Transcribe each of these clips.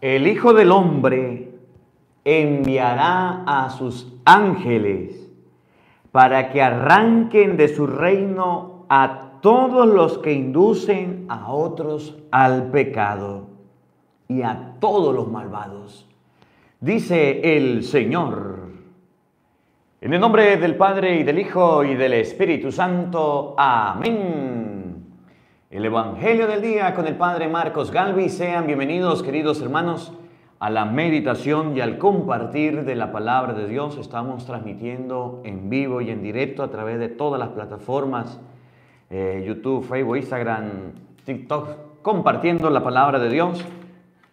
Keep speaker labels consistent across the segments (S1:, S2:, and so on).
S1: El Hijo del Hombre enviará a sus ángeles para que arranquen de su reino a todos los que inducen a otros al pecado y a todos los malvados. Dice el Señor. En el nombre del Padre y del Hijo y del Espíritu Santo. Amén. El Evangelio del día con el Padre Marcos Galvi. Sean bienvenidos, queridos hermanos, a la meditación y al compartir de la palabra de Dios. Estamos transmitiendo en vivo y en directo a través de todas las plataformas, eh, YouTube, Facebook, Instagram, TikTok, compartiendo la palabra de Dios.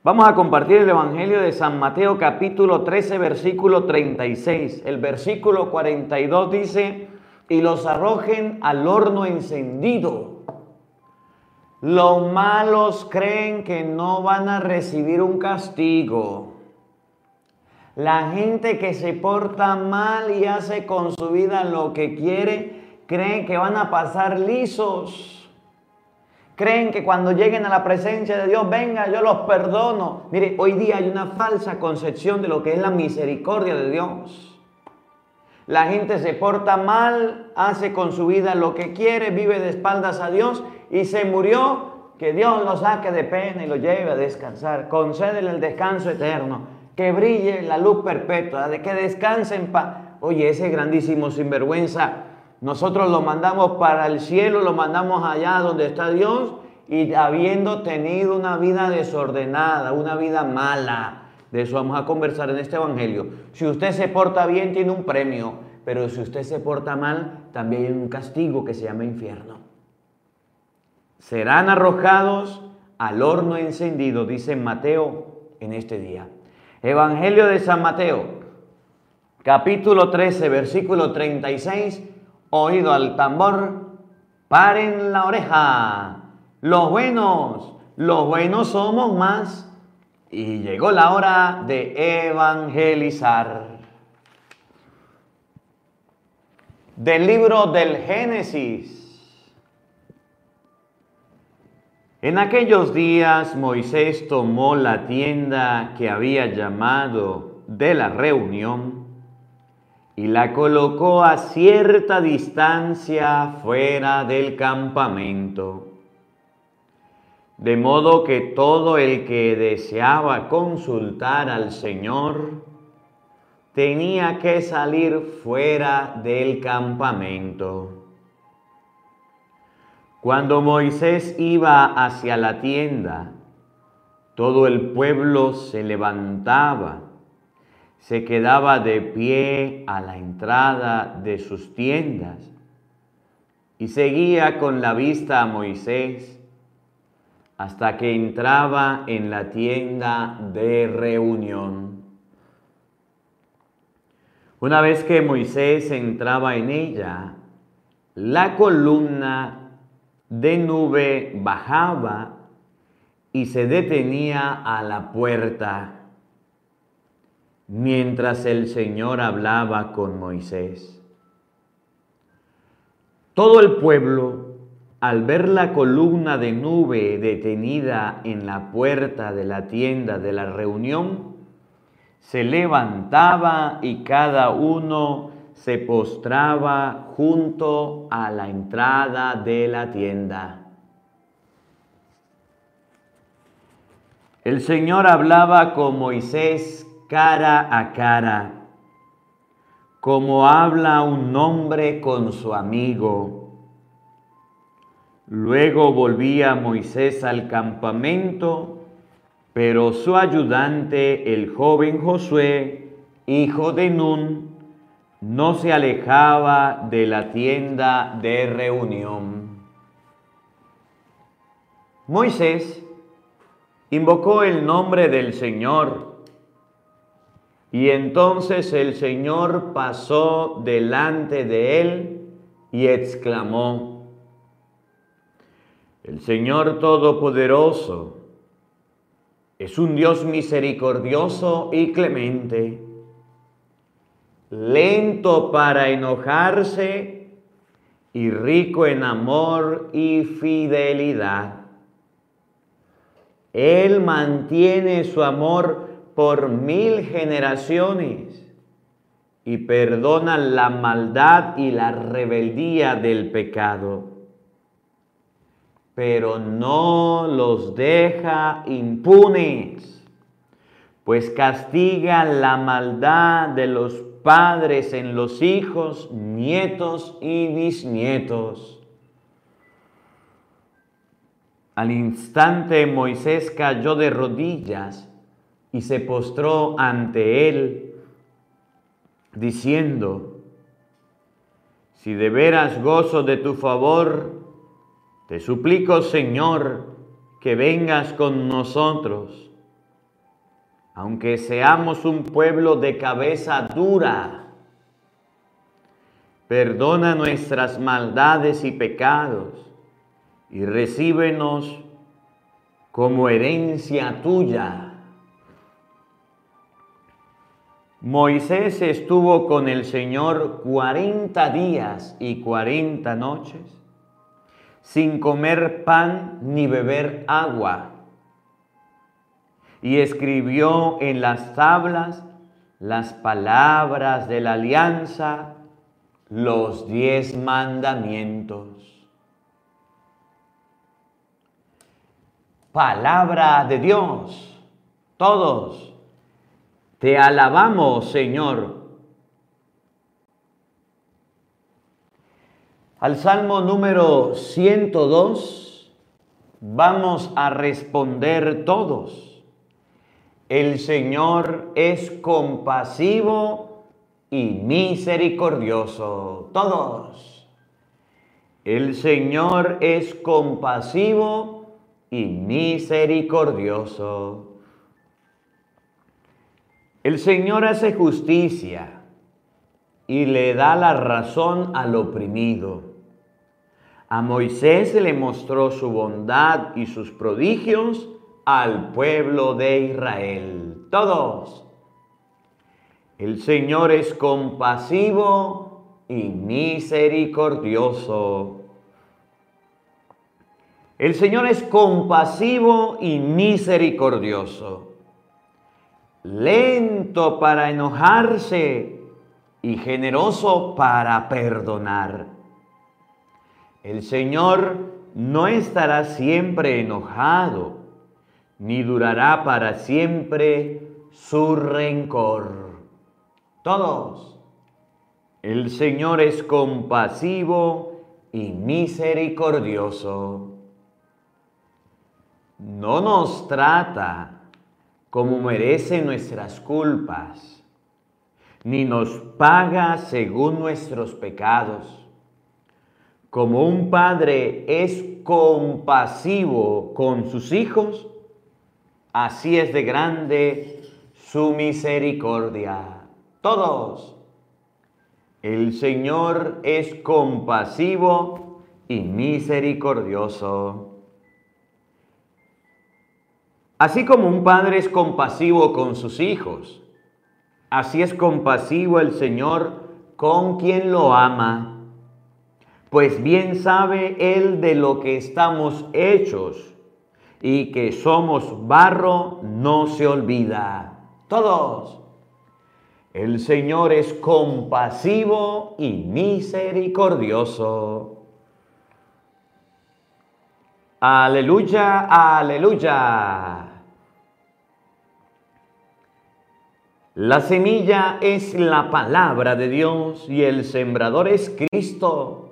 S1: Vamos a compartir el Evangelio de San Mateo capítulo 13 versículo 36. El versículo 42 dice, y los arrojen al horno encendido. Los malos creen que no van a recibir un castigo. La gente que se porta mal y hace con su vida lo que quiere, creen que van a pasar lisos Creen que cuando lleguen a la presencia de Dios, venga, yo los perdono. Mire, hoy día hay una falsa concepción de lo que es la misericordia de Dios. La gente se porta mal, hace con su vida lo que quiere, vive de espaldas a Dios y se murió. Que Dios lo saque de pena y lo lleve a descansar. Concédele el descanso eterno. Que brille la luz perpetua, de que descanse en paz. Oye, ese grandísimo sinvergüenza nosotros lo mandamos para el cielo, lo mandamos allá donde está Dios y habiendo tenido una vida desordenada, una vida mala. De eso vamos a conversar en este Evangelio. Si usted se porta bien, tiene un premio, pero si usted se porta mal, también hay un castigo que se llama infierno. Serán arrojados al horno encendido, dice Mateo en este día. Evangelio de San Mateo, capítulo 13, versículo 36 oído al tambor, paren la oreja. Los buenos, los buenos somos más. Y llegó la hora de evangelizar. Del libro del Génesis. En aquellos días Moisés tomó la tienda que había llamado de la reunión y la colocó a cierta distancia fuera del campamento. De modo que todo el que deseaba consultar al Señor tenía que salir fuera del campamento. Cuando Moisés iba hacia la tienda, todo el pueblo se levantaba se quedaba de pie a la entrada de sus tiendas y seguía con la vista a Moisés hasta que entraba en la tienda de reunión. Una vez que Moisés entraba en ella, la columna de nube bajaba y se detenía a la puerta mientras el Señor hablaba con Moisés. Todo el pueblo, al ver la columna de nube detenida en la puerta de la tienda de la reunión, se levantaba y cada uno se postraba junto a la entrada de la tienda. El Señor hablaba con Moisés cara a cara, como habla un hombre con su amigo. Luego volvía Moisés al campamento, pero su ayudante, el joven Josué, hijo de Nun, no se alejaba de la tienda de reunión. Moisés invocó el nombre del Señor y entonces el Señor pasó delante de él y exclamó, el Señor Todopoderoso es un Dios misericordioso y clemente, lento para enojarse y rico en amor y fidelidad. Él mantiene su amor por mil generaciones y perdona la maldad y la rebeldía del pecado, pero no los deja impunes, pues castiga la maldad de los padres en los hijos, nietos y bisnietos. Al instante Moisés cayó de rodillas y se postró ante él, diciendo, si de veras gozo de tu favor, te suplico, Señor, que vengas con nosotros, aunque seamos un pueblo de cabeza dura. Perdona nuestras maldades y pecados y recíbenos como herencia tuya. Moisés estuvo con el Señor cuarenta días y cuarenta noches, sin comer pan ni beber agua, y escribió en las tablas las palabras de la alianza, los diez mandamientos. Palabra de Dios, todos te alabamos, Señor. Al Salmo número 102 vamos a responder todos. El Señor es compasivo y misericordioso. Todos. El Señor es compasivo y misericordioso. El Señor hace justicia y le da la razón al oprimido. A Moisés le mostró su bondad y sus prodigios al pueblo de Israel. Todos. El Señor es compasivo y misericordioso. El Señor es compasivo y misericordioso lento para enojarse y generoso para perdonar. El Señor no estará siempre enojado, ni durará para siempre su rencor. Todos. El Señor es compasivo y misericordioso. No nos trata como merece nuestras culpas, ni nos paga según nuestros pecados. Como un padre es compasivo con sus hijos, así es de grande su misericordia. Todos. El Señor es compasivo y misericordioso. Así como un padre es compasivo con sus hijos, así es compasivo el Señor con quien lo ama, pues bien sabe Él de lo que estamos hechos y que somos barro no se olvida. Todos. El Señor es compasivo y misericordioso. Aleluya, aleluya. La semilla es la palabra de Dios y el sembrador es Cristo.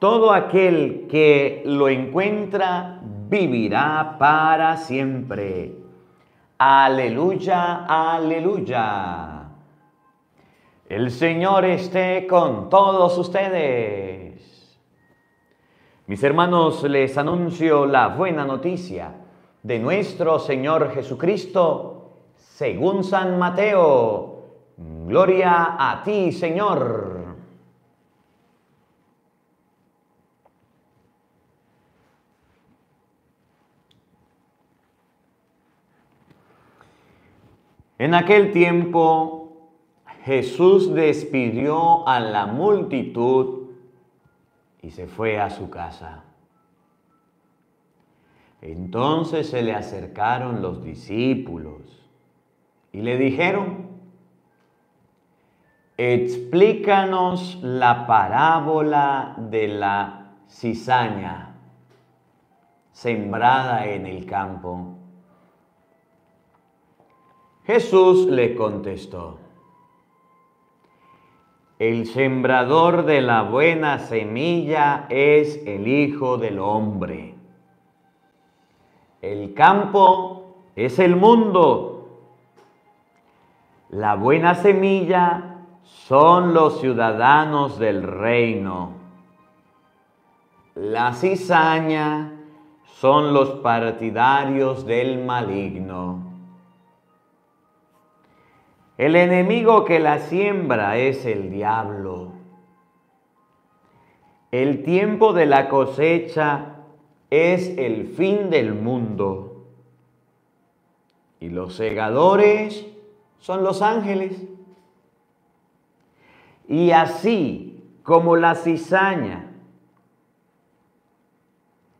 S1: Todo aquel que lo encuentra vivirá para siempre. Aleluya, aleluya. El Señor esté con todos ustedes. Mis hermanos, les anuncio la buena noticia de nuestro Señor Jesucristo según San Mateo. Gloria a ti, Señor. En aquel tiempo Jesús despidió a la multitud y se fue a su casa. Entonces se le acercaron los discípulos y le dijeron, explícanos la parábola de la cizaña sembrada en el campo. Jesús le contestó, el sembrador de la buena semilla es el Hijo del Hombre. El campo es el mundo. La buena semilla son los ciudadanos del reino. La cizaña son los partidarios del maligno. El enemigo que la siembra es el diablo. El tiempo de la cosecha es el fin del mundo. Y los segadores son los ángeles. Y así como la cizaña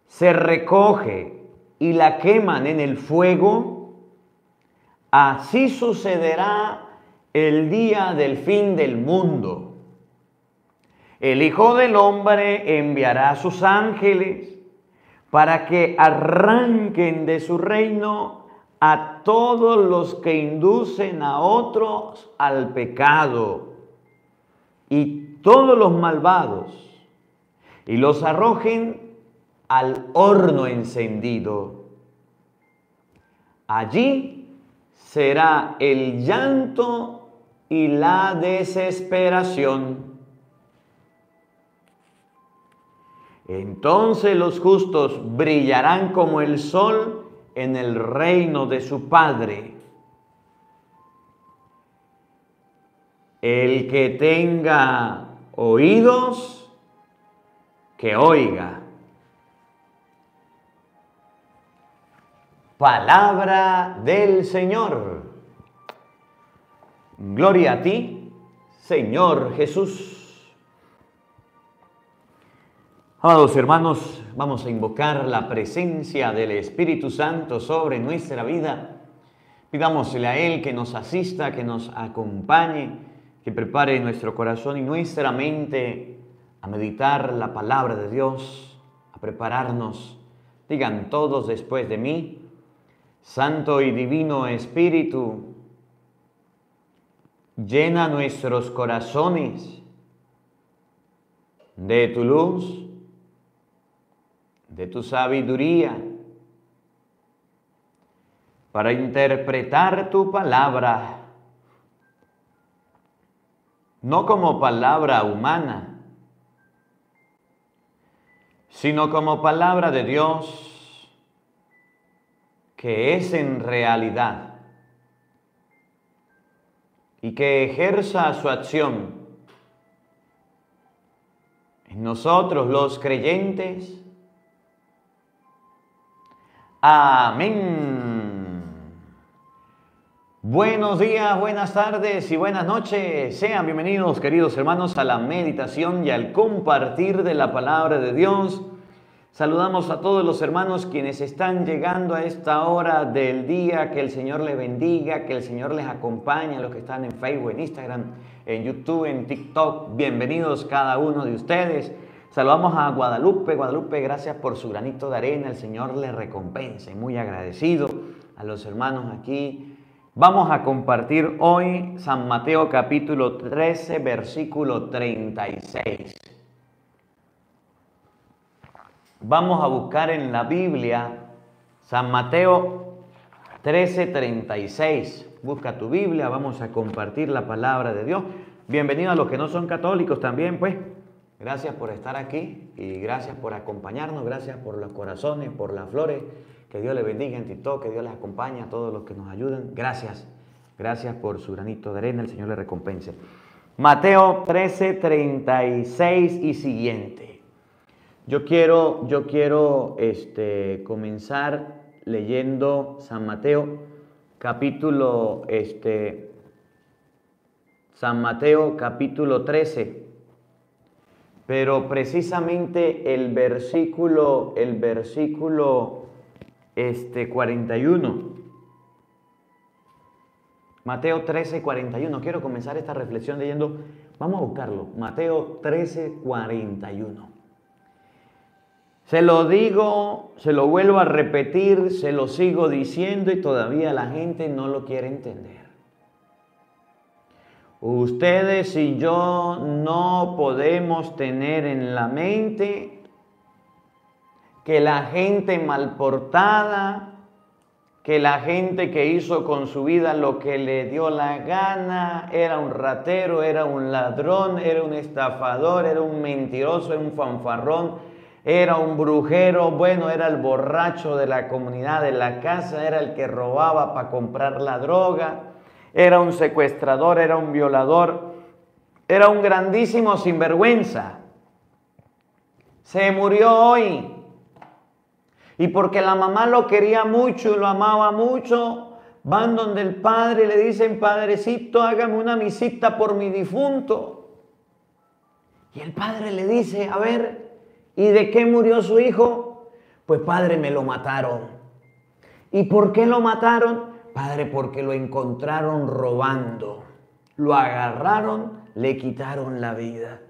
S1: se recoge y la queman en el fuego, así sucederá el día del fin del mundo. El Hijo del Hombre enviará a sus ángeles para que arranquen de su reino a todos los que inducen a otros al pecado y todos los malvados y los arrojen al horno encendido. Allí será el llanto y la desesperación. Entonces los justos brillarán como el sol en el reino de su Padre. El que tenga oídos, que oiga. Palabra del Señor. Gloria a ti, Señor Jesús. Amados hermanos, vamos a invocar la presencia del Espíritu Santo sobre nuestra vida. Pidámosle a Él que nos asista, que nos acompañe, que prepare nuestro corazón y nuestra mente a meditar la palabra de Dios, a prepararnos. Digan todos después de mí, Santo y Divino Espíritu, llena nuestros corazones de tu luz, de tu sabiduría, para interpretar tu palabra, no como palabra humana, sino como palabra de Dios, que es en realidad y que ejerza su acción en nosotros los creyentes. Amén. Buenos días, buenas tardes y buenas noches. Sean bienvenidos, queridos hermanos, a la meditación y al compartir de la palabra de Dios Saludamos a todos los hermanos quienes están llegando a esta hora del día. Que el Señor les bendiga, que el Señor les acompañe a los que están en Facebook, en Instagram, en YouTube, en TikTok. Bienvenidos cada uno de ustedes. Saludamos a Guadalupe. Guadalupe, gracias por su granito de arena. El Señor le recompense. Muy agradecido a los hermanos aquí. Vamos a compartir hoy San Mateo capítulo 13, versículo 36. Vamos a buscar en la Biblia San Mateo 13:36. Busca tu Biblia, vamos a compartir la palabra de Dios. Bienvenido a los que no son católicos también, pues. Gracias por estar aquí y gracias por acompañarnos, gracias por los corazones, por las flores. Que Dios les bendiga en TikTok, que Dios les acompañe a todos los que nos ayudan. Gracias, gracias por su granito de arena, el Señor le recompense. Mateo 13, 36 y siguiente. Yo quiero, yo quiero este, comenzar leyendo San Mateo, capítulo, este, San Mateo, capítulo 13. Pero precisamente el versículo, el versículo este, 41. Mateo 13, 41. Quiero comenzar esta reflexión leyendo, vamos a buscarlo, Mateo 13, 41. Se lo digo, se lo vuelvo a repetir, se lo sigo diciendo y todavía la gente no lo quiere entender. Ustedes y yo no podemos tener en la mente que la gente mal portada, que la gente que hizo con su vida lo que le dio la gana, era un ratero, era un ladrón, era un estafador, era un mentiroso, era un fanfarrón, era un brujero, bueno, era el borracho de la comunidad de la casa, era el que robaba para comprar la droga, era un secuestrador, era un violador, era un grandísimo sinvergüenza. Se murió hoy. Y porque la mamá lo quería mucho y lo amaba mucho, van donde el padre y le dicen, padrecito, hágame una visita por mi difunto. Y el padre le dice, a ver, ¿Y de qué murió su hijo? Pues padre, me lo mataron. ¿Y por qué lo mataron? Padre, porque lo encontraron robando. Lo agarraron, le quitaron la vida.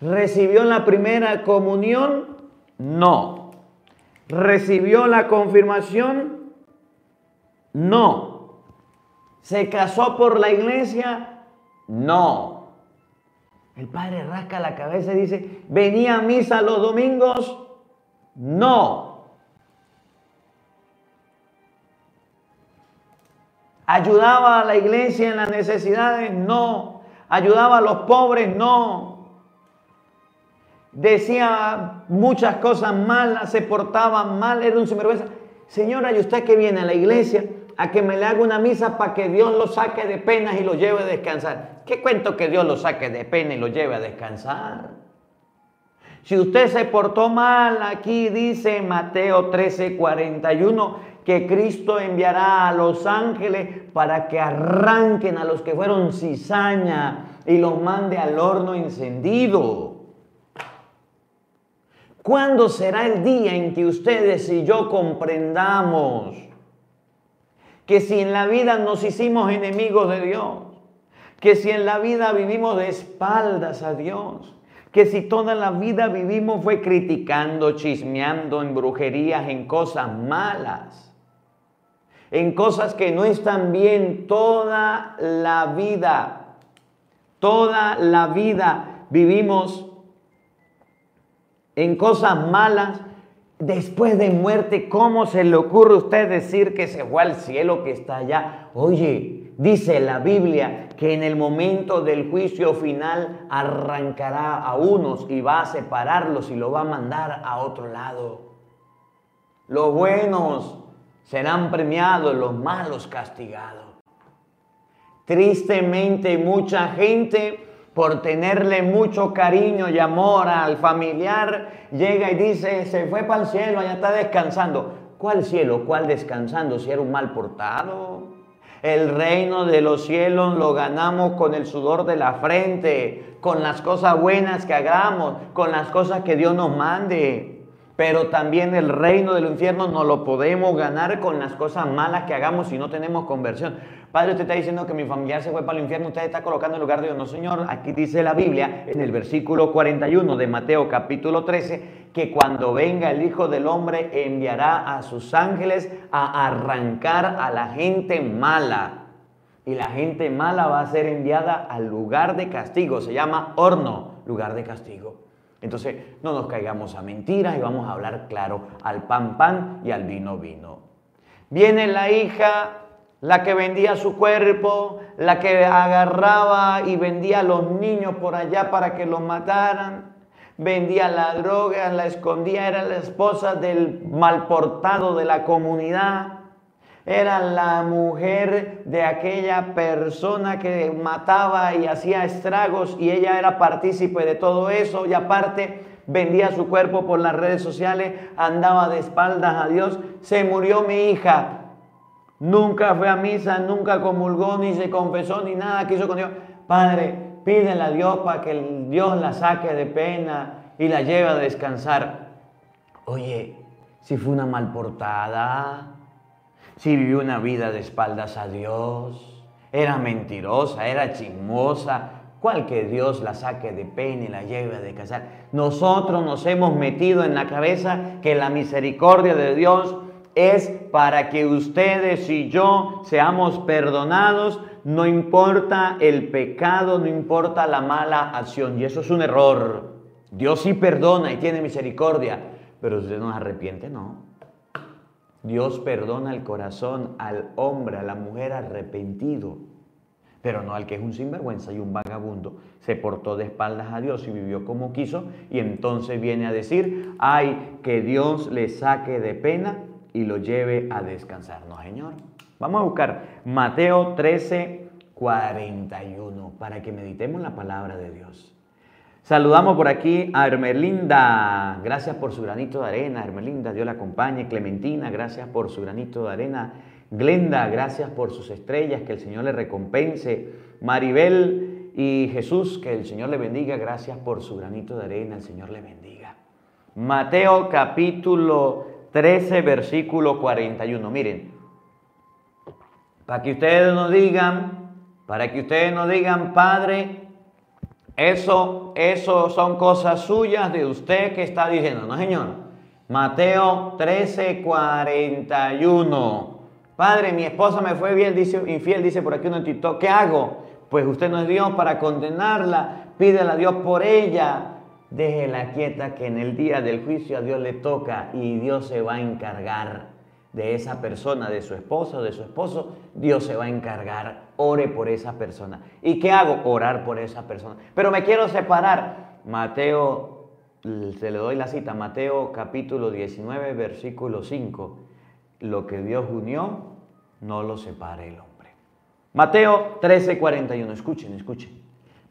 S1: ¿Recibió la primera comunión? No. ¿Recibió la confirmación? No. ¿Se casó por la iglesia? No. El padre rasca la cabeza y dice, ¿venía a misa los domingos? No. ¿Ayudaba a la iglesia en las necesidades? No. ¿Ayudaba a los pobres? No. Decía muchas cosas malas, se portaba mal, era un sinvergüenza. Señora, ¿y usted que viene a la iglesia? A que me le haga una misa para que Dios lo saque de penas y lo lleve a descansar. ¿Qué cuento que Dios lo saque de pena y lo lleve a descansar? Si usted se portó mal, aquí dice Mateo 13, 41, que Cristo enviará a los ángeles para que arranquen a los que fueron cizaña y los mande al horno encendido. ¿Cuándo será el día en que ustedes y yo comprendamos que si en la vida nos hicimos enemigos de Dios, que si en la vida vivimos de espaldas a Dios, que si toda la vida vivimos fue criticando, chismeando en brujerías, en cosas malas, en cosas que no están bien toda la vida, toda la vida vivimos en cosas malas, después de muerte, ¿cómo se le ocurre a usted decir que se fue al cielo, que está allá? Oye, dice la Biblia que en el momento del juicio final arrancará a unos y va a separarlos y lo va a mandar a otro lado. Los buenos serán premiados, los malos castigados. Tristemente mucha gente por tenerle mucho cariño y amor al familiar, llega y dice, se fue para el cielo, allá está descansando. ¿Cuál cielo? ¿Cuál descansando? Si era un mal portado. El reino de los cielos lo ganamos con el sudor de la frente, con las cosas buenas que hagamos, con las cosas que Dios nos mande. Pero también el reino del infierno no lo podemos ganar con las cosas malas que hagamos si no tenemos conversión. Padre, usted está diciendo que mi familiar se fue para el infierno, usted está colocando en lugar de Dios. No, Señor, aquí dice la Biblia en el versículo 41 de Mateo capítulo 13, que cuando venga el Hijo del Hombre enviará a sus ángeles a arrancar a la gente mala. Y la gente mala va a ser enviada al lugar de castigo, se llama horno, lugar de castigo. Entonces, no nos caigamos a mentiras y vamos a hablar claro al pan pan y al vino vino. Viene la hija la que vendía su cuerpo, la que agarraba y vendía a los niños por allá para que los mataran, vendía la droga, la escondía, era la esposa del malportado de la comunidad, era la mujer de aquella persona que mataba y hacía estragos y ella era partícipe de todo eso y aparte vendía su cuerpo por las redes sociales, andaba de espaldas a Dios, se murió mi hija, Nunca fue a misa, nunca comulgó, ni se confesó, ni nada quiso con Dios. Padre, pídele a Dios para que Dios la saque de pena y la lleve a descansar. Oye, si fue una mal portada, si vivió una vida de espaldas a Dios, era mentirosa, era chismosa, cual que Dios la saque de pena y la lleve de casar. Nosotros nos hemos metido en la cabeza que la misericordia de Dios es para que ustedes y yo seamos perdonados, no importa el pecado, no importa la mala acción. Y eso es un error. Dios sí perdona y tiene misericordia, pero usted no se arrepiente, no. Dios perdona el corazón al hombre, a la mujer arrepentido, pero no al que es un sinvergüenza y un vagabundo. Se portó de espaldas a Dios y vivió como quiso y entonces viene a decir, ay, que Dios le saque de pena y lo lleve a descansar. No, Señor. Vamos a buscar Mateo 13, 41 para que meditemos la palabra de Dios. Saludamos por aquí a Hermelinda, gracias por su granito de arena. Hermelinda, Dios la acompañe. Clementina, gracias por su granito de arena. Glenda, gracias por sus estrellas, que el Señor le recompense. Maribel y Jesús, que el Señor le bendiga, gracias por su granito de arena, el Señor le bendiga. Mateo capítulo 13, versículo 41. Miren, para que ustedes nos digan, para que ustedes nos digan, Padre, eso, eso son cosas suyas de usted que está diciendo, ¿no, Señor? Mateo 13, 41. Padre, mi esposa me fue bien, dice, infiel, dice por aquí uno en TikTok. ¿Qué hago? Pues usted no es Dios para condenarla. Pídele a Dios por ella. Déjela quieta que en el día del juicio a Dios le toca y Dios se va a encargar de esa persona, de su esposo, de su esposo, Dios se va a encargar. Ore por esa persona. ¿Y qué hago? Orar por esa persona. Pero me quiero separar. Mateo, se le doy la cita, Mateo capítulo 19, versículo 5. Lo que Dios unió, no lo separe el hombre. Mateo 13, 41. Escuchen, escuchen.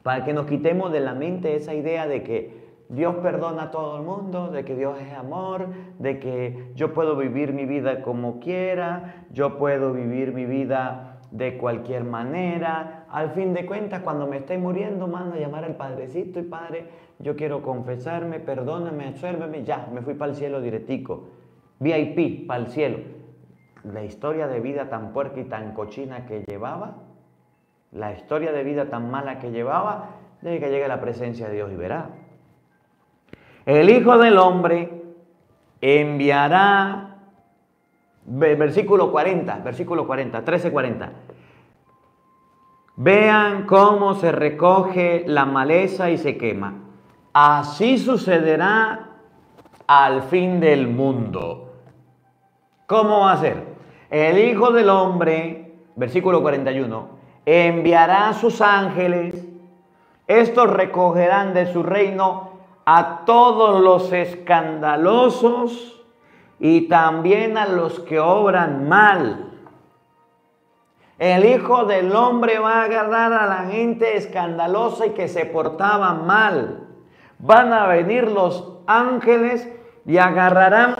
S1: Para que nos quitemos de la mente esa idea de que Dios perdona a todo el mundo, de que Dios es amor, de que yo puedo vivir mi vida como quiera, yo puedo vivir mi vida de cualquier manera. Al fin de cuentas, cuando me esté muriendo, mando a llamar al Padrecito y Padre, yo quiero confesarme, perdóname, absuélveme, ya, me fui para el cielo directico. VIP, para el cielo. La historia de vida tan puerca y tan cochina que llevaba, la historia de vida tan mala que llevaba, debe que llegue a la presencia de Dios y verá. El Hijo del Hombre enviará, versículo 40, versículo 40, 13, 40. Vean cómo se recoge la maleza y se quema. Así sucederá al fin del mundo. ¿Cómo va a ser? El Hijo del Hombre, versículo 41, enviará a sus ángeles, estos recogerán de su reino a todos los escandalosos y también a los que obran mal. El Hijo del Hombre va a agarrar a la gente escandalosa y que se portaba mal. Van a venir los ángeles y agarrarán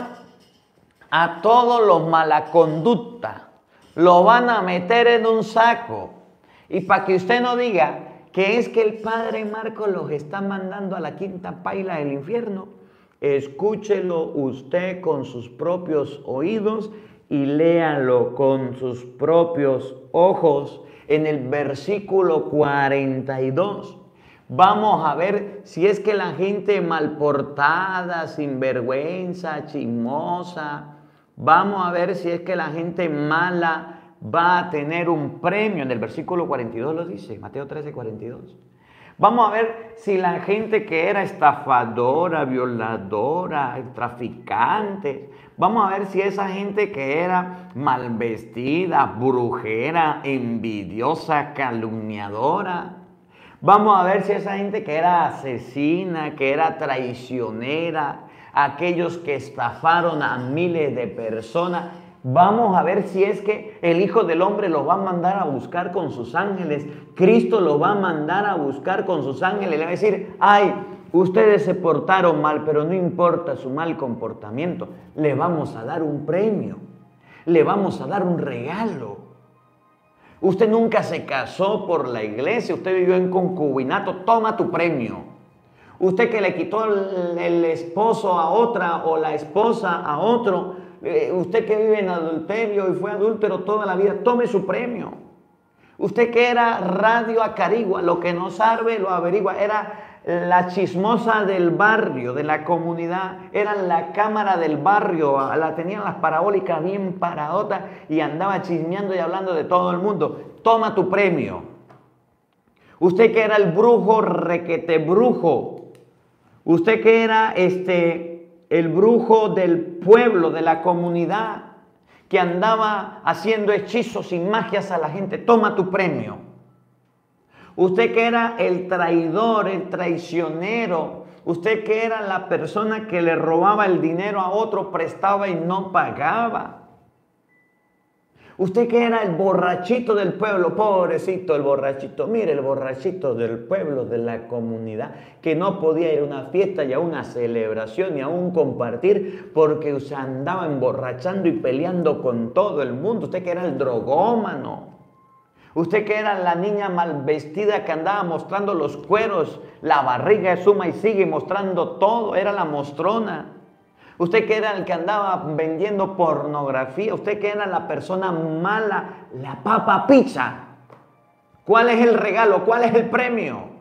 S1: a todos los mala conducta. Lo van a meter en un saco. Y para que usted no diga, que es que el Padre Marco los está mandando a la quinta paila del infierno. Escúchelo usted con sus propios oídos y léalo con sus propios ojos en el versículo 42. Vamos a ver si es que la gente malportada, sinvergüenza, chismosa, vamos a ver si es que la gente mala va a tener un premio. En el versículo 42 lo dice, Mateo 13, 42. Vamos a ver si la gente que era estafadora, violadora, traficante, vamos a ver si esa gente que era mal vestida, brujera, envidiosa, calumniadora, vamos a ver si esa gente que era asesina, que era traicionera, aquellos que estafaron a miles de personas, Vamos a ver si es que el Hijo del Hombre los va a mandar a buscar con sus ángeles. Cristo los va a mandar a buscar con sus ángeles. Le va a decir, ay, ustedes se portaron mal, pero no importa su mal comportamiento. Le vamos a dar un premio. Le vamos a dar un regalo. Usted nunca se casó por la iglesia, usted vivió en concubinato, toma tu premio. Usted que le quitó el, esposo a otra o la esposa a otro. Eh, usted que vive en adulterio y fue adúltero toda la vida, tome su premio. Usted que era radio acarigua, lo que no sabe lo averigua, era la chismosa del barrio, de la comunidad, era la cámara del barrio, la tenían las parabólicas bien paradotas y andaba chismeando y hablando de todo el mundo. Toma tu premio. Usted que era el brujo requete brujo. Usted que era este el brujo del pueblo, de la comunidad, que andaba haciendo hechizos y magias a la gente, toma tu premio. Usted que era el traidor, el traicionero, usted que era la persona que le robaba el dinero a otro, prestaba y no pagaba. Usted que era el borrachito del pueblo, pobrecito el borrachito, mire el borrachito del pueblo, de la comunidad, que no podía ir a una fiesta y a una celebración y a un compartir porque se andaba emborrachando y peleando con todo el mundo. Usted que era el drogómano. Usted que era la niña mal vestida que andaba mostrando los cueros, la barriga de suma y sigue mostrando todo, era la mostrona. Usted que era el que andaba vendiendo pornografía, usted que era la persona mala, la papa pizza. ¿Cuál es el regalo? ¿Cuál es el premio?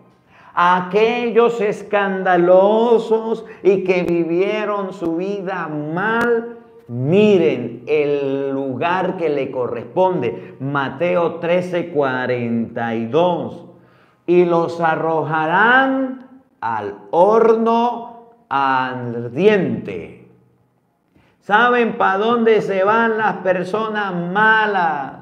S1: aquellos escandalosos y que vivieron su vida mal, miren el lugar que le corresponde. Mateo 13, 42. Y los arrojarán al horno ardiente. ¿Saben para dónde se van las personas malas?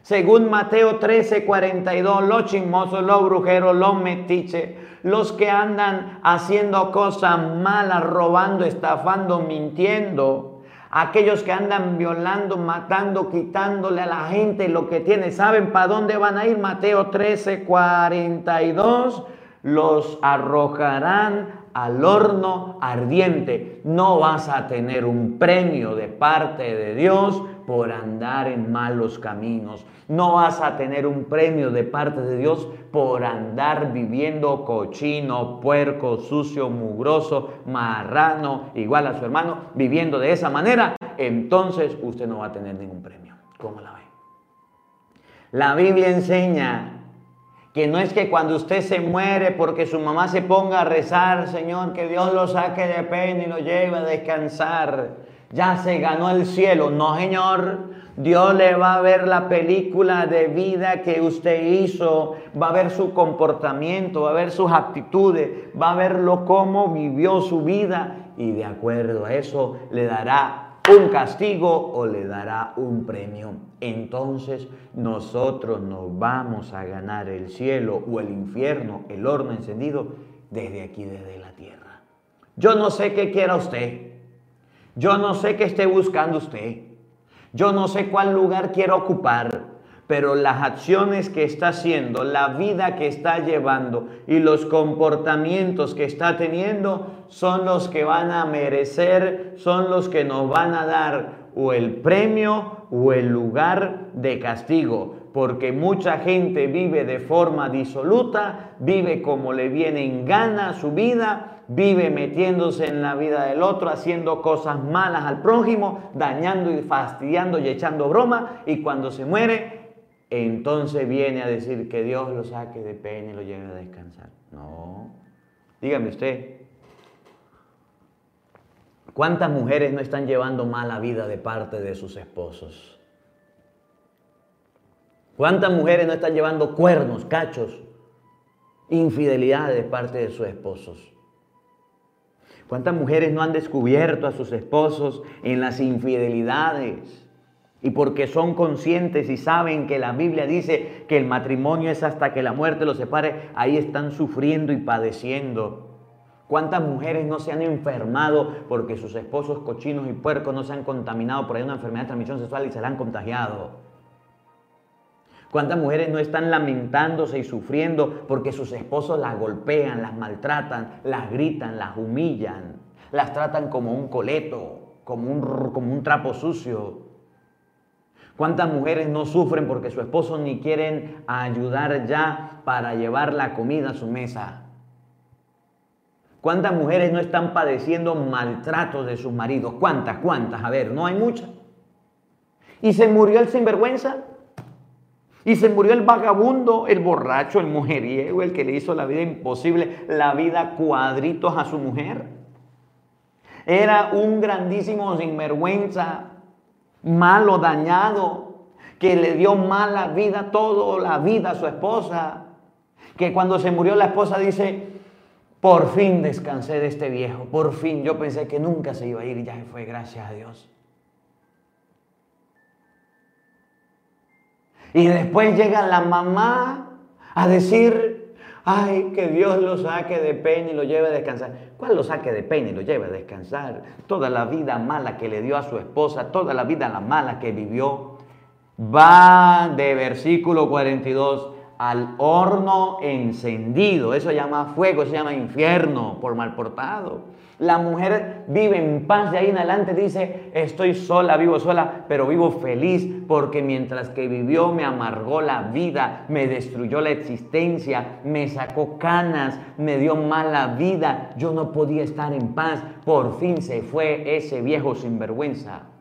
S1: Según Mateo 13, 42, los chismosos, los brujeros, los metiches, los que andan haciendo cosas malas, robando, estafando, mintiendo, aquellos que andan violando, matando, quitándole a la gente lo que tiene. ¿Saben para dónde van a ir? Mateo 13, 42, los arrojarán al horno ardiente. No vas a tener un premio de parte de Dios por andar en malos caminos. No vas a tener un premio de parte de Dios por andar viviendo cochino, puerco, sucio, mugroso, marrano, igual a su hermano, viviendo de esa manera. Entonces usted no va a tener ningún premio. ¿Cómo la ve? La Biblia enseña que no es que cuando usted se muere porque su mamá se ponga a rezar, Señor, que Dios lo saque de pena y lo lleve a descansar. Ya se ganó el cielo. No, Señor. Dios le va a ver la película de vida que usted hizo, va a ver su comportamiento, va a ver sus actitudes, va a verlo cómo vivió su vida y de acuerdo a eso le dará un castigo o le dará un premio. Entonces nosotros nos vamos a ganar el cielo o el infierno, el horno encendido, desde aquí, desde la tierra. Yo no sé qué quiera usted. Yo no sé qué esté buscando usted. Yo no sé cuál lugar quiera ocupar pero las acciones que está haciendo, la vida que está llevando y los comportamientos que está teniendo son los que van a merecer, son los que nos van a dar o el premio o el lugar de castigo, porque mucha gente vive de forma disoluta, vive como le viene en gana su vida, vive metiéndose en la vida del otro, haciendo cosas malas al prójimo, dañando y fastidiando y echando broma, y cuando se muere entonces viene a decir que Dios lo saque de pena y lo lleve a descansar. No. Dígame usted, ¿cuántas mujeres no están llevando mala vida de parte de sus esposos? ¿Cuántas mujeres no están llevando cuernos, cachos, infidelidades de parte de sus esposos? ¿Cuántas mujeres no han descubierto a sus esposos en las infidelidades? y porque son conscientes y saben que la Biblia dice que el matrimonio es hasta que la muerte los separe, ahí están sufriendo y padeciendo. ¿Cuántas mujeres no se han enfermado porque sus esposos cochinos y puercos no se han contaminado por ahí una enfermedad de transmisión sexual y se la han contagiado? ¿Cuántas mujeres no están lamentándose y sufriendo porque sus esposos las golpean, las maltratan, las gritan, las humillan, las tratan como un coleto, como un, como un trapo sucio? ¿Cuántas mujeres no sufren porque su esposo ni quieren ayudar ya para llevar la comida a su mesa? ¿Cuántas mujeres no están padeciendo maltratos de sus maridos? ¿Cuántas? ¿Cuántas? A ver, no hay muchas. ¿Y se murió el sinvergüenza? Y se murió el vagabundo, el borracho, el mujeriego, el que le hizo la vida imposible, la vida cuadritos a su mujer. Era un grandísimo sinvergüenza, malo, dañado, que le dio mala vida, toda la vida a su esposa. Que cuando se murió la esposa dice, por fin descansé de este viejo, por fin. Yo pensé que nunca se iba a ir y ya se fue, gracias a Dios. Y después llega la mamá a decir, ay, que Dios lo saque de pena y lo lleve a descansar. ¿Cuál lo saque de pena y lo lleve a descansar? Toda la vida mala que le dio a su esposa, toda la vida la mala que vivió, va de versículo 42 al horno encendido. Eso se llama fuego, eso se llama infierno por mal portado. La mujer vive en paz de ahí en adelante, dice, estoy sola, vivo sola, pero vivo feliz porque mientras que vivió me amargó la vida, me destruyó la existencia, me sacó canas, me dio mala vida, yo no podía estar en paz, por fin se fue ese viejo sinvergüenza.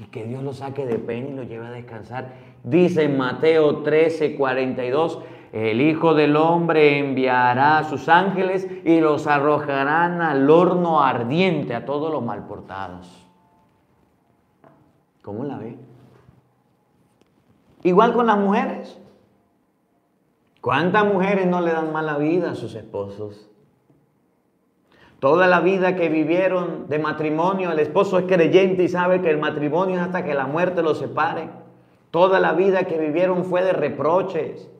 S1: Y que Dios lo saque de pena y lo lleve a descansar. Dice en Mateo 13, 42, el Hijo del Hombre enviará a sus ángeles y los arrojarán al horno ardiente a todos los malportados. ¿Cómo la ve? Igual con las mujeres. ¿Cuántas mujeres no le dan mala vida a sus esposos? Toda la vida que vivieron de matrimonio, el esposo es creyente y sabe que el matrimonio es hasta que la muerte los separe. Toda la vida que vivieron fue de reproches,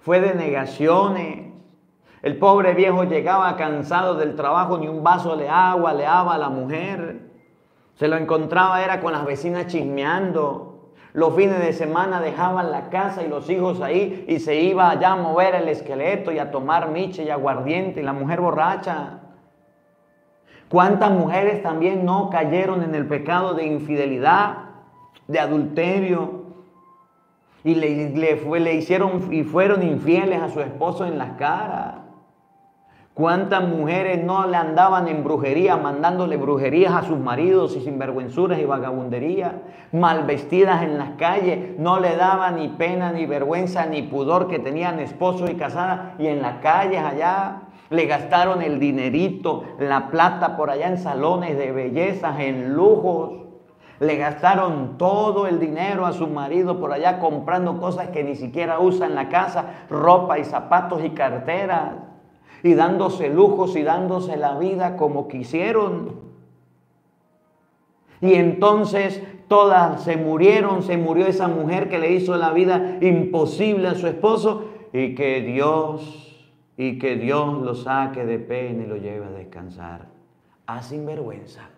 S1: fue de negaciones. El pobre viejo llegaba cansado del trabajo, ni un vaso de agua le daba a la mujer. Se lo encontraba, era con las vecinas chismeando. Los fines de semana dejaban la casa y los hijos ahí y se iba allá a mover el esqueleto y a tomar miche y aguardiente y la mujer borracha. ¿Cuántas mujeres también no cayeron en el pecado de infidelidad, de adulterio, y le, fue, le hicieron y fueron infieles a su esposo en las caras. ¿Cuántas mujeres no le andaban en brujería, mandándole brujerías a sus maridos y sinvergüenzuras y vagabundería? Mal vestidas en las calles, no le daban ni pena, ni vergüenza, ni pudor que tenían esposo y casada y en las calles allá. Le gastaron el dinerito, la plata por allá en salones de bellezas, en lujos. Le gastaron todo el dinero a su marido por allá comprando cosas que ni siquiera usa en la casa, ropa y zapatos y carteras, y dándose lujos y dándose la vida como quisieron. Y entonces todas se murieron, se murió esa mujer que le hizo la vida imposible a su esposo y que Dios, y que Dios lo saque de pena y lo lleve a descansar. A sinvergüenza.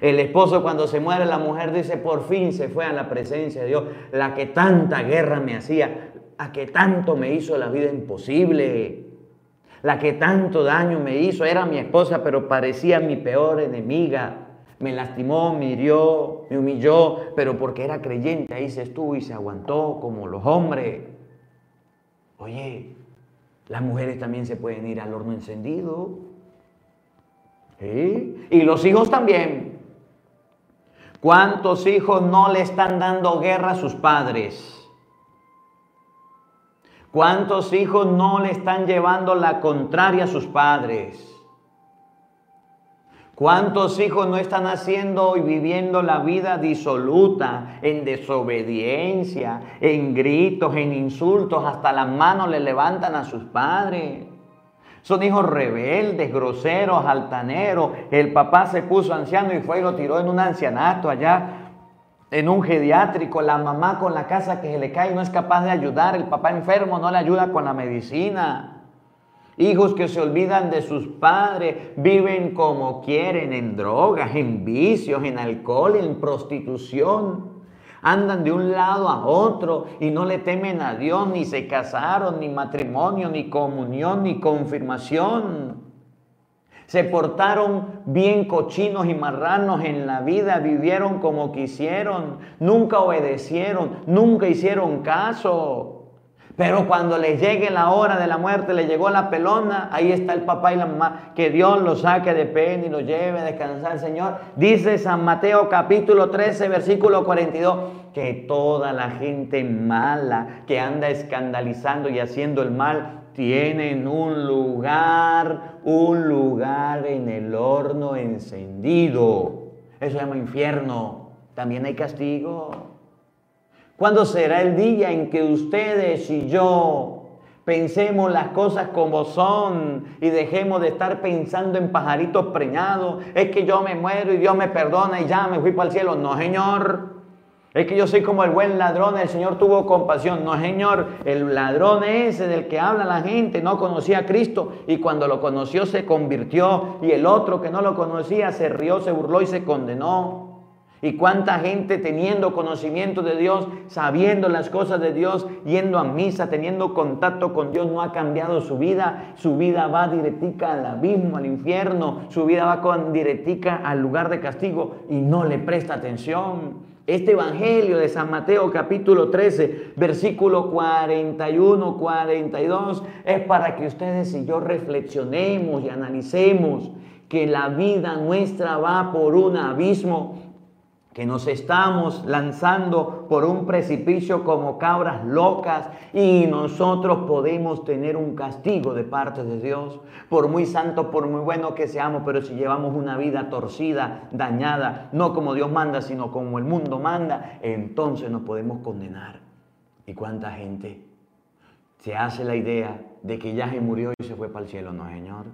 S1: El esposo cuando se muere, la mujer dice, por fin se fue a la presencia de Dios, la que tanta guerra me hacía, la que tanto me hizo la vida imposible, la que tanto daño me hizo, era mi esposa, pero parecía mi peor enemiga. Me lastimó, me hirió, me humilló, pero porque era creyente, ahí se estuvo y se aguantó como los hombres. Oye, las mujeres también se pueden ir al horno encendido. Y los hijos también. ¿Cuántos hijos no le están dando guerra a sus padres? ¿Cuántos hijos no le están llevando la contraria a sus padres? ¿Cuántos hijos no están haciendo y viviendo la vida disoluta en desobediencia, en gritos, en insultos, hasta las manos le levantan a sus padres? Son hijos rebeldes, groseros, altaneros. El papá se puso anciano y fue y lo tiró en un ancianato allá, en un geriátrico. La mamá con la casa que se le cae no es capaz de ayudar. El papá enfermo no le ayuda con la medicina. Hijos que se olvidan de sus padres, viven como quieren, en drogas, en vicios, en alcohol, en prostitución andan de un lado a otro y no le temen a Dios, ni se casaron, ni matrimonio, ni comunión, ni confirmación. Se portaron bien cochinos y marranos en la vida, vivieron como quisieron, nunca obedecieron, nunca hicieron caso. Pero cuando le llegue la hora de la muerte, le llegó la pelona, ahí está el papá y la mamá, que Dios lo saque de pena y lo lleve a descansar, Señor. Dice San Mateo capítulo 13, versículo 42, que toda la gente mala que anda escandalizando y haciendo el mal, tienen un lugar, un lugar en el horno encendido. Eso se llama infierno. También hay castigo. ¿Cuándo será el día en que ustedes y yo pensemos las cosas como son y dejemos de estar pensando en pajaritos preñados? Es que yo me muero y Dios me perdona y ya me fui para el cielo. No, Señor. Es que yo soy como el buen ladrón, el Señor tuvo compasión. No, Señor, el ladrón ese del que habla la gente no conocía a Cristo y cuando lo conoció se convirtió y el otro que no lo conocía se rió, se burló y se condenó. Y cuánta gente teniendo conocimiento de Dios, sabiendo las cosas de Dios, yendo a misa, teniendo contacto con Dios, no ha cambiado su vida. Su vida va directica al abismo, al infierno. Su vida va con directica al lugar de castigo y no le presta atención. Este Evangelio de San Mateo capítulo 13, versículo 41, 42, es para que ustedes y yo reflexionemos y analicemos que la vida nuestra va por un abismo que nos estamos lanzando por un precipicio como cabras locas y nosotros podemos tener un castigo de parte de Dios, por muy santo, por muy bueno que seamos, pero si llevamos una vida torcida, dañada, no como Dios manda, sino como el mundo manda, entonces nos podemos condenar. ¿Y cuánta gente se hace la idea de que ya se murió y se fue para el cielo? No, Señor.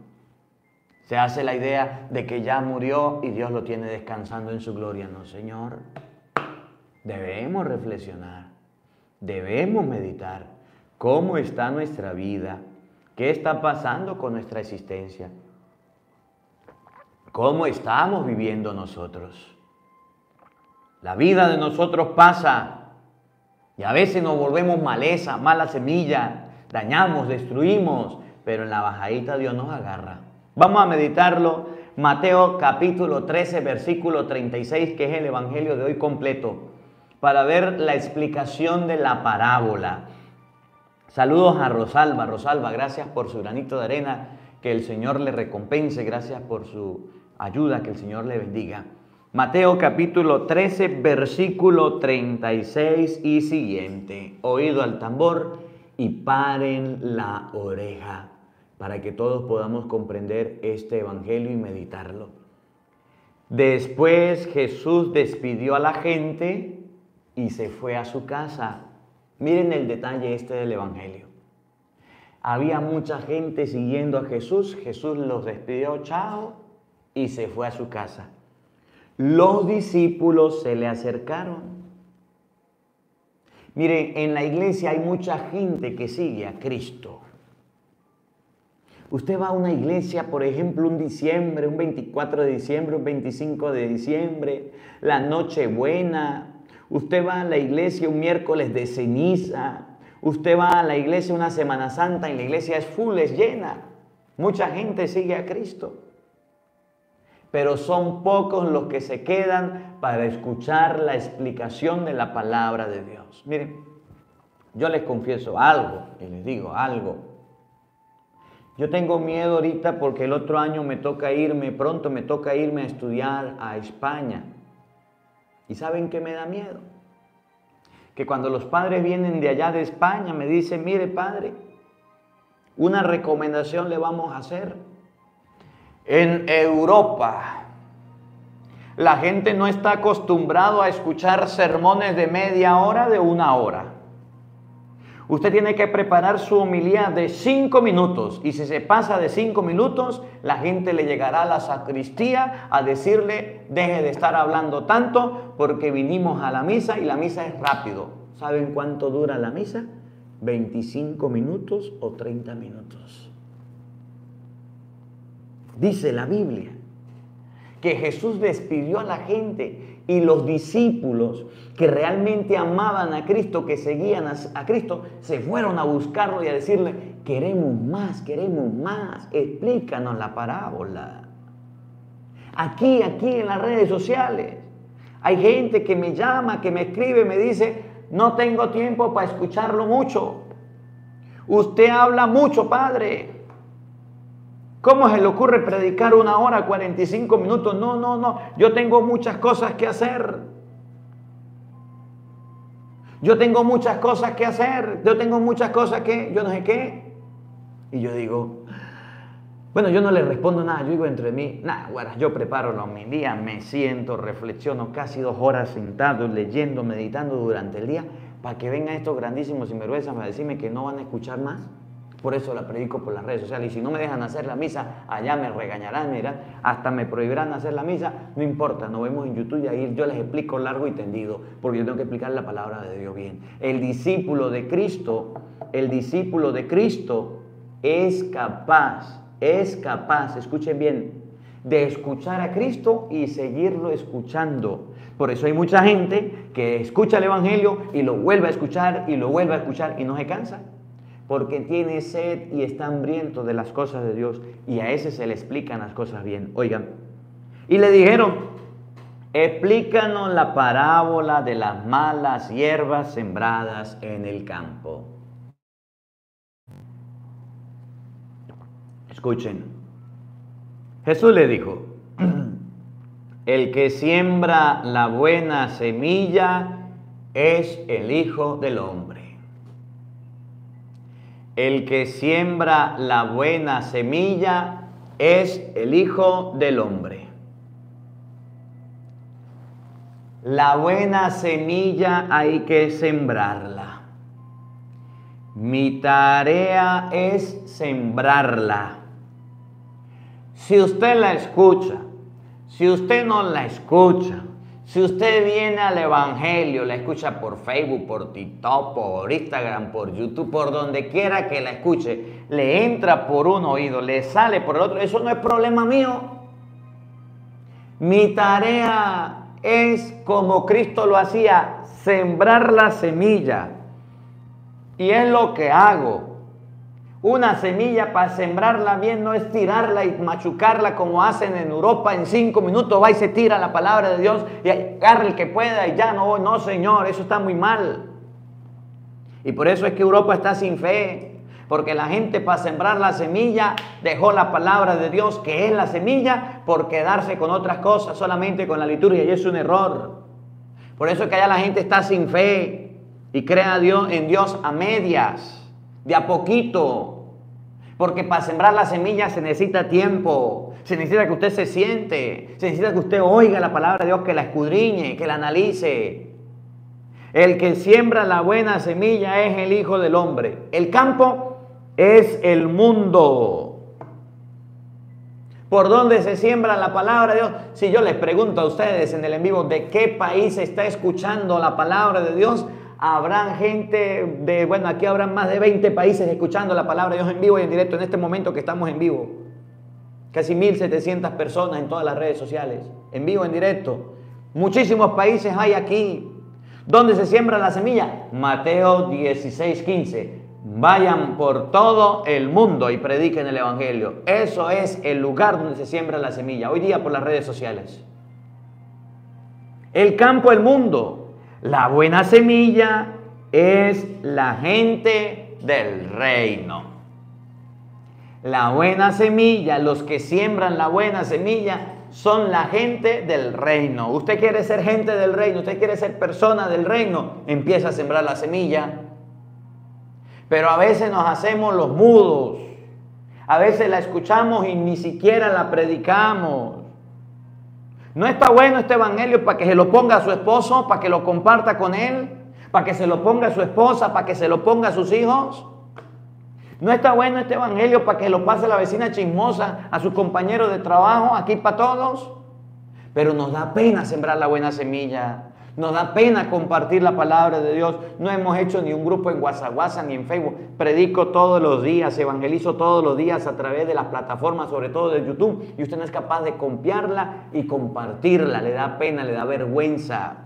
S1: Se hace la idea de que ya murió y Dios lo tiene descansando en su gloria. No, Señor. Debemos reflexionar, debemos meditar cómo está nuestra vida, qué está pasando con nuestra existencia, cómo estamos viviendo nosotros. La vida de nosotros pasa y a veces nos volvemos maleza, mala semilla, dañamos, destruimos, pero en la bajadita Dios nos agarra. Vamos a meditarlo. Mateo capítulo 13, versículo 36, que es el Evangelio de hoy completo, para ver la explicación de la parábola. Saludos a Rosalba. Rosalba, gracias por su granito de arena. Que el Señor le recompense. Gracias por su ayuda. Que el Señor le bendiga. Mateo capítulo 13, versículo 36 y siguiente. Oído al tambor y paren la oreja para que todos podamos comprender este Evangelio y meditarlo. Después Jesús despidió a la gente y se fue a su casa. Miren el detalle este del Evangelio. Había mucha gente siguiendo a Jesús. Jesús los despidió, chao, y se fue a su casa. Los discípulos se le acercaron. Miren, en la iglesia hay mucha gente que sigue a Cristo. Usted va a una iglesia, por ejemplo, un diciembre, un 24 de diciembre, un 25 de diciembre, la noche buena. Usted va a la iglesia un miércoles de ceniza. Usted va a la iglesia una Semana Santa y la iglesia es full, es llena. Mucha gente sigue a Cristo. Pero son pocos los que se quedan para escuchar la explicación de la palabra de Dios. Miren, yo les confieso algo y les digo algo. Yo tengo miedo ahorita porque el otro año me toca irme, pronto me toca irme a estudiar a España. ¿Y saben qué me da miedo? Que cuando los padres vienen de allá de España me dicen, mire padre, una recomendación le vamos a hacer. En Europa, la gente no está acostumbrado a escuchar sermones de media hora, de una hora. Usted tiene que preparar su homilía de cinco minutos y si se pasa de cinco minutos, la gente le llegará a la sacristía a decirle, deje de estar hablando tanto porque vinimos a la misa y la misa es rápido. ¿Saben cuánto dura la misa? 25 minutos o 30 minutos. Dice la Biblia que Jesús despidió a la gente y los discípulos que realmente amaban a Cristo, que seguían a, Cristo, se fueron a buscarlo y a decirle, queremos más, queremos más, explícanos la parábola. Aquí, aquí en las redes sociales, hay gente que me llama, que me escribe, me dice, no tengo tiempo para escucharlo mucho. Usted habla mucho, Padre. ¿Cómo se le ocurre predicar una hora, 45 minutos? No, no, no. Yo tengo muchas cosas que hacer. Yo tengo muchas cosas que hacer. Yo tengo muchas cosas que, yo no sé qué. Y yo digo, bueno, yo no le respondo nada. Yo digo entre mí, nada, bueno, yo preparo los mi día, me siento, reflexiono casi dos horas sentado, leyendo, meditando durante el día, para que vengan estos grandísimos sinvergüenzas a decirme que no van a escuchar más. Por eso la predico por las redes sociales. Y si no me dejan hacer la misa, allá me regañarán, mira, hasta me prohibirán hacer la misa. No importa, nos vemos en YouTube y ahí yo les explico largo y tendido, porque yo tengo que explicar la palabra de Dios bien. El discípulo de Cristo, el discípulo de Cristo es capaz, es capaz, escuchen bien, de escuchar a Cristo y seguirlo escuchando. Por eso hay mucha gente que escucha el Evangelio y lo vuelve a escuchar y lo vuelve a escuchar y no se cansa porque tiene sed y está hambriento de las cosas de Dios y a ese se le explican las cosas bien. Oigan, y le dijeron, explícanos la parábola de las malas hierbas sembradas en el campo. Escuchen, Jesús le dijo, el que siembra la buena semilla es el Hijo del Hombre. El que siembra la buena semilla es el Hijo del Hombre. La buena semilla hay que sembrarla. Mi tarea es sembrarla. Si usted la escucha, si usted no la escucha, si usted viene al Evangelio, la escucha por Facebook, por TikTok, por Instagram, por YouTube, por donde quiera que la escuche, le entra por un oído, le sale por el otro, eso no es problema mío. Mi tarea es, como Cristo lo hacía, sembrar la semilla. Y es lo que hago. Una semilla para sembrarla bien no es tirarla y machucarla como hacen en Europa. En cinco minutos va y se tira la palabra de Dios y agarra el que pueda y ya no, no señor, eso está muy mal. Y por eso es que Europa está sin fe. Porque la gente para sembrar la semilla dejó la palabra de Dios, que es la semilla, por quedarse con otras cosas, solamente con la liturgia. Y es un error. Por eso es que allá la gente está sin fe y crea Dios, en Dios a medias de a poquito. Porque para sembrar la semilla se necesita tiempo, se necesita que usted se siente, se necesita que usted oiga la palabra de Dios, que la escudriñe, que la analice. El que siembra la buena semilla es el Hijo del Hombre. El campo es el mundo. ¿Por dónde se siembra la palabra de Dios? Si yo les pregunto a ustedes en el en vivo de qué país está escuchando la palabra de Dios, Habrán gente de, bueno, aquí habrán más de 20 países escuchando la palabra de Dios en vivo y en directo en este momento que estamos en vivo. Casi 1.700 personas en todas las redes sociales, en vivo, en directo. Muchísimos países hay aquí. ¿Dónde se siembra la semilla? Mateo 16, 15. Vayan por todo el mundo y prediquen el Evangelio. Eso es el lugar donde se siembra la semilla. Hoy día por las redes sociales. El campo, el mundo. La buena semilla es la gente del reino. La buena semilla, los que siembran la buena semilla, son la gente del reino. Usted quiere ser gente del reino, usted quiere ser persona del reino, empieza a sembrar la semilla. Pero a veces nos hacemos los mudos. A veces la escuchamos y ni siquiera la predicamos. No está bueno este evangelio para que se lo ponga a su esposo, para que lo comparta con él, para que se lo ponga a su esposa, para que se lo ponga a sus hijos. No está bueno este evangelio para que lo pase la vecina chismosa, a sus compañeros de trabajo, aquí para todos. Pero nos da pena sembrar la buena semilla. Nos da pena compartir la palabra de Dios. No hemos hecho ni un grupo en WhatsApp, ni en Facebook. Predico todos los días, evangelizo todos los días a través de las plataformas, sobre todo de YouTube. Y usted no es capaz de copiarla y compartirla. Le da pena, le da vergüenza.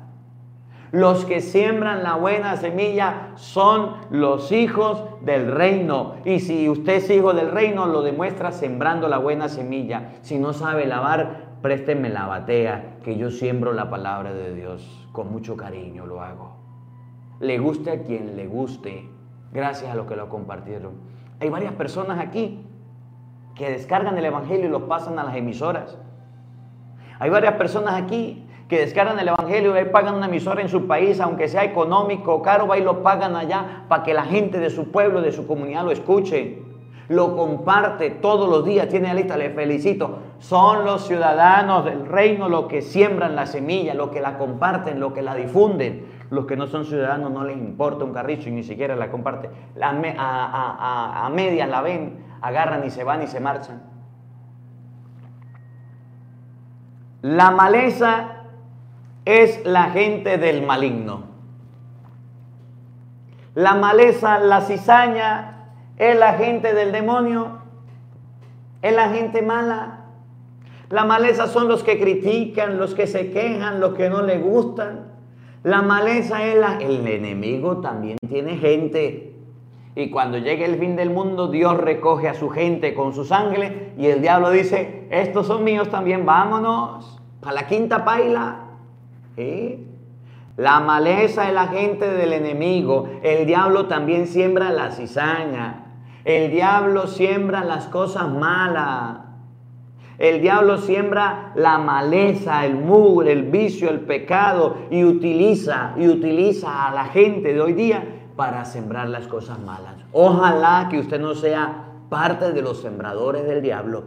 S1: Los que siembran la buena semilla son los hijos del reino. Y si usted es hijo del reino, lo demuestra sembrando la buena semilla. Si no sabe lavar, présteme la batea, que yo siembro la palabra de Dios. Con mucho cariño lo hago. Le guste a quien le guste. gracias a los que lo compartieron. Hay varias personas aquí que descargan el Evangelio y lo pasan a las emisoras. Hay varias personas aquí que descargan el Evangelio y pagan una emisora en su país, aunque sea económico caro, va y lo pagan allá para que la gente de su pueblo, de su comunidad lo escuche. Lo comparte todos los días, tiene la lista, le felicito. Son los ciudadanos del reino los que siembran la semilla, los que la comparten, los que la difunden. Los que no son ciudadanos no les importa un carrizo y ni siquiera la comparten. a, a medias la ven, agarran y se van y se marchan. La maleza es la gente del maligno. La maleza, la cizaña, es la gente del demonio, es la gente mala. La maleza son los que critican, los que se quejan, los que no le gustan. La maleza es la... El enemigo también tiene gente. Y cuando llegue el fin del mundo, Dios recoge a su gente con sus ángeles y el diablo dice, estos son míos también, vámonos a la quinta paila. La maleza es la gente del enemigo. El diablo también siembra la cizaña. El diablo siembra las cosas malas. El diablo siembra la maleza, el mugre, el vicio, el pecado y utiliza y utiliza a la gente de hoy día para sembrar las cosas malas. Ojalá que usted no sea parte de los sembradores del diablo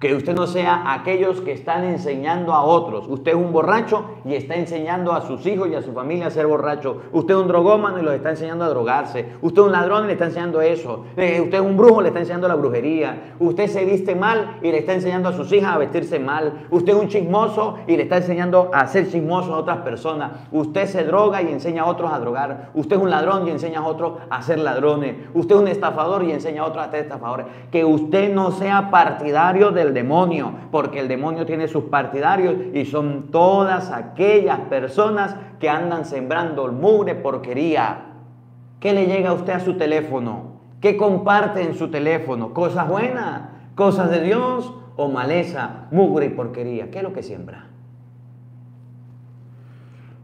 S1: que usted no sea aquellos que están enseñando a otros. Usted es un borracho y está enseñando a sus hijos y a su familia a ser borracho. Usted es un drogómano y los está enseñando a drogarse. Usted es un ladrón y le está enseñando eso. Eh, usted es un brujo y le está enseñando la brujería. Usted se viste mal y le está enseñando a sus hijas a vestirse mal. Usted es un chismoso y le está enseñando a ser chismoso a otras personas. Usted se droga y enseña a otros a drogar. Usted es un ladrón y enseña a otros a ser ladrones. Usted es un estafador y enseña a otros a ser estafadores. Que usted no sea partidario demonio, porque el demonio tiene sus partidarios y son todas aquellas personas que andan sembrando mugre, porquería. ¿Qué le llega a usted a su teléfono? ¿Qué comparte en su teléfono? ¿Cosas buenas? ¿Cosas de Dios? ¿O maleza, mugre y porquería? ¿Qué es lo que siembra?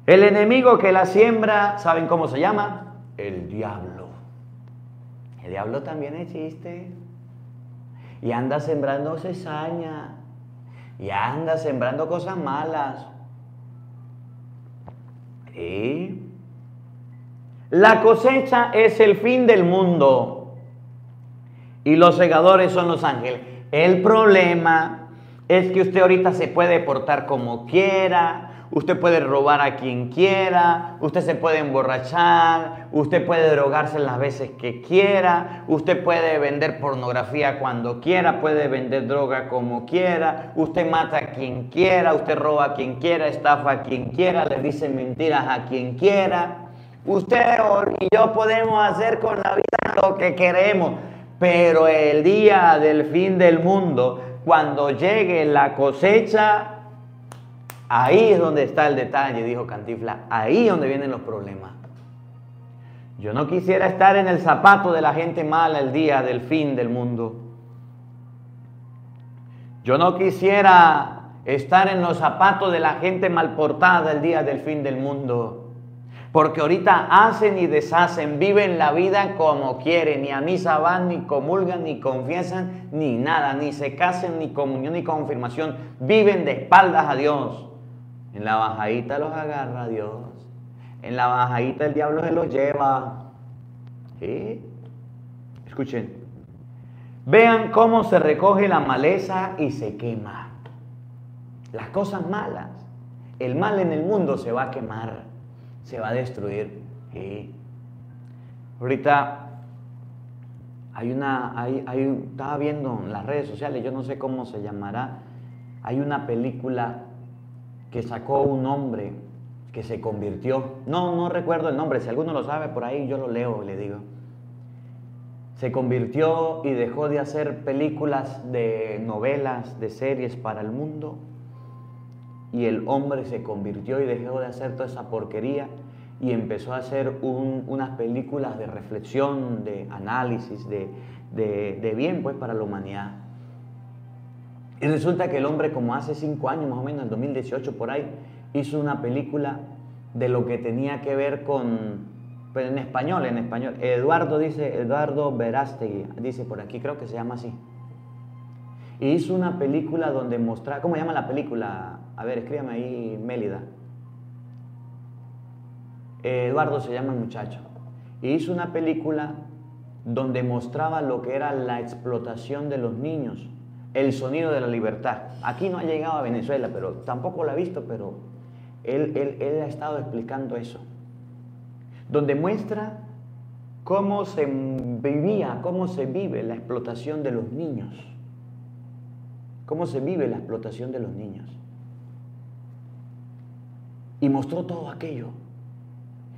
S1: El enemigo que la siembra, ¿saben cómo se llama? El diablo. El diablo también existe y anda sembrando cesaña y anda sembrando cosas malas. ¿Y? La cosecha es el fin del mundo y los segadores son los ángeles. El problema es que usted ahorita se puede portar como quiera, Usted puede robar a quien quiera, usted se puede emborrachar, usted puede drogarse las veces que quiera, usted puede vender pornografía cuando quiera, puede vender droga como quiera, usted mata a quien quiera, usted roba a quien quiera, estafa a quien quiera, le dice mentiras a quien quiera. Usted y yo podemos hacer con la vida lo que queremos, pero el día del fin del mundo, cuando llegue la cosecha, Ahí es donde está el detalle, dijo Cantifla. Ahí es donde vienen los problemas. Yo no quisiera estar en el zapato de la gente mala el día del fin del mundo. Yo no quisiera estar en los zapatos de la gente mal portada el día del fin del mundo. Porque ahorita hacen y deshacen, viven la vida como quieren, ni a misa van, ni comulgan, ni confiesan, ni nada, ni se casen, ni comunión, ni confirmación. Viven de espaldas a Dios. En la bajadita los agarra Dios. En la bajadita el diablo se los lleva. ¿Sí? Escuchen. Vean cómo se recoge la maleza y se quema. Las cosas malas. El mal en el mundo se va a quemar. Se va a destruir. ¿Sí? Ahorita hay una, hay, hay, estaba viendo en las redes sociales, yo no sé cómo se llamará, hay una película que sacó un hombre que se convirtió. No, no recuerdo el nombre, si alguno lo sabe por ahí, yo lo leo, le digo. Se convirtió y dejó de hacer películas de novelas, de series para el mundo. Y el hombre se convirtió y dejó de hacer toda esa porquería y empezó a hacer unas películas de reflexión, de análisis, de, de bien pues para la humanidad. Y resulta que el hombre, como hace cinco años más o menos, en 2018 por ahí, hizo una película de lo que tenía que ver con, pero en español, en español. Eduardo dice, Eduardo Verástegui, dice por aquí, creo que se llama así. Y hizo una película donde mostraba, ¿cómo se llama la película? A ver, escríbame ahí, Mélida. Eduardo se llama el muchacho. Y hizo una película donde mostraba lo que era la explotación de los niños, el sonido de la libertad. Aquí no ha llegado a Venezuela, pero tampoco lo ha visto, pero él, él ha estado explicando eso. Donde muestra cómo se vivía, cómo se vive la explotación de los niños. Cómo se vive la explotación de los niños. Y mostró todo aquello.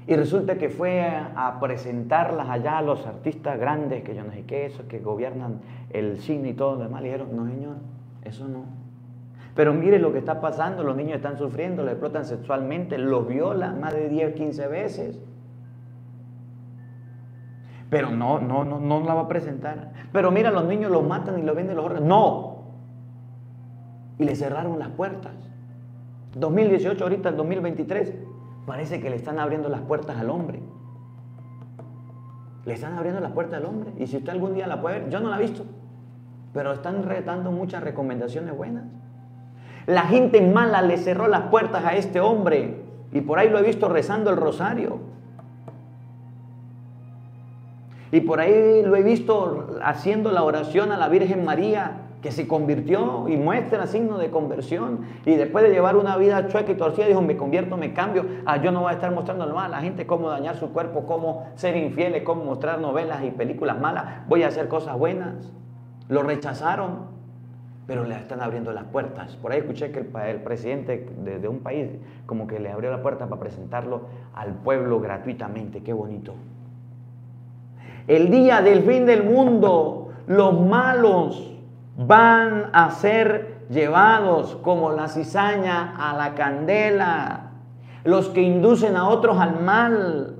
S1: Y resulta que fue a, presentarlas allá a los artistas grandes, que yo no sé qué, esos que gobiernan el cine y todo lo demás. Le dijeron, no señor, eso no. Pero mire lo que está pasando, los niños están sufriendo, le explotan sexualmente, los violan más de 10, 15 veces. Pero no, no, no, no la va a presentar. Pero mira, los niños los matan y los venden los órganos. No. Y le cerraron las puertas. 2018, ahorita el 2023 parece que le están abriendo las puertas al hombre. Le están abriendo las puertas al hombre. Y si usted algún día la puede ver, yo no la he visto, pero están retando muchas recomendaciones buenas. La gente mala le cerró las puertas a este hombre y por ahí lo he visto rezando el rosario. Y por ahí lo he visto haciendo la oración a la Virgen María que se convirtió y muestra signo de conversión. Y después de llevar una vida chueca y torcida, dijo, me convierto, me cambio. Ah, yo no voy a estar mostrando a la gente cómo dañar su cuerpo, cómo ser infieles, cómo mostrar novelas y películas malas. Voy a hacer cosas buenas. Lo rechazaron, pero le están abriendo las puertas. Por ahí escuché que el, presidente de, de un país como que le abrió la puerta para presentarlo al pueblo gratuitamente. Qué bonito. El día del fin del mundo, los malos van a ser llevados como la cizaña a la candela, los que inducen a otros al mal.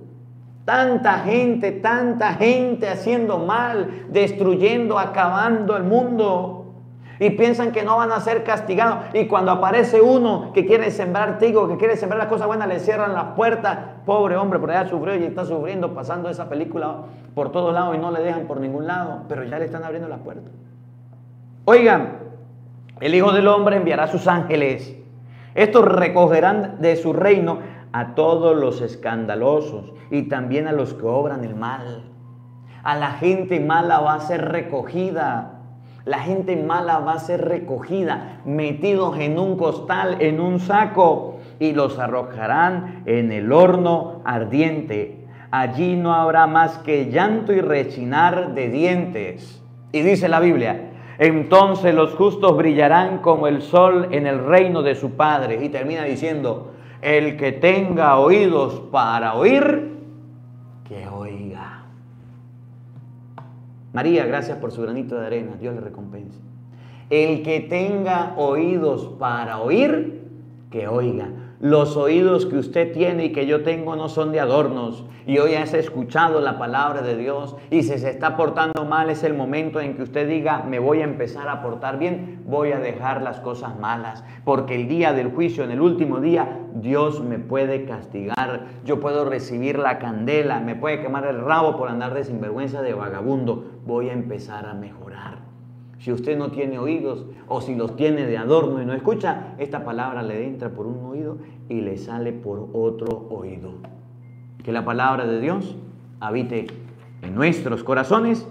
S1: Tanta gente, tanta gente haciendo mal, destruyendo, acabando el mundo. Y piensan que no van a ser castigados. Y cuando aparece uno que quiere sembrar trigo, que quiere sembrar las cosas buenas, le cierran las puertas. Pobre hombre, por allá sufrió y está sufriendo, pasando esa película por todos lados y no le dejan por ningún lado. Pero ya le están abriendo las puertas. Oigan, el Hijo del Hombre enviará a sus ángeles. Estos recogerán de su reino a todos los escandalosos y también a los que obran el mal. A la gente mala va a ser recogida. La gente mala va a ser recogida, metidos en un costal, en un saco, y los arrojarán en el horno ardiente. Allí no habrá más que llanto y rechinar de dientes. Y dice la Biblia, entonces los justos brillarán como el sol en el reino de su Padre. Y termina diciendo, el que tenga oídos para oír, que oiga. María, gracias por su granito de arena. Dios le recompense. El que tenga oídos para oír, que oiga. Los oídos que usted tiene y que yo tengo no son de adornos. Y hoy has escuchado la palabra de Dios y si se está portando mal es el momento en que usted diga, me voy a empezar a portar bien, voy a dejar las cosas malas. Porque el día del juicio, en el último día, Dios me puede castigar. Yo puedo recibir la candela, me puede quemar el rabo por andar de sinvergüenza de vagabundo. Voy a empezar a mejorar. Si usted no tiene oídos o si los tiene de adorno y no escucha, esta palabra le entra por un oído y le sale por otro oído. Que la palabra de Dios habite en nuestros corazones.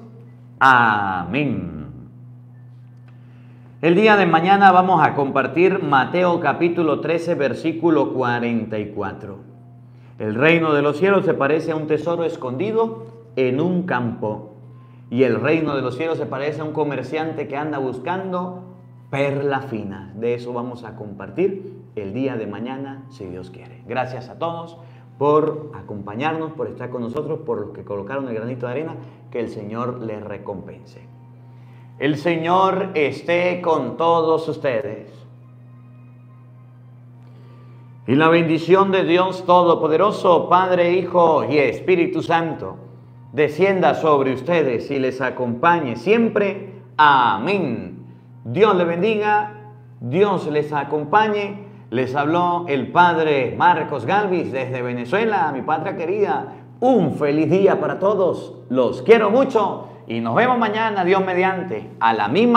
S1: Amén. El día de mañana vamos a compartir Mateo capítulo 13 versículo 44. El reino de los cielos se parece a un tesoro escondido en un campo y el reino de los cielos se parece a un comerciante que anda buscando perla fina. De eso vamos a compartir el día de mañana, si Dios quiere. Gracias a todos por acompañarnos, por estar con nosotros, por los que colocaron el granito de arena, que el Señor les recompense. El Señor esté con todos ustedes. Y la bendición de Dios Todopoderoso, Padre, Hijo y Espíritu Santo, descienda sobre ustedes y les acompañe siempre. Amén. Dios les bendiga, Dios les acompañe. Les habló el Padre Marcos Galvis desde Venezuela, mi patria querida, Un feliz día para todos. Los quiero mucho y nos vemos mañana, Dios mediante, a la misma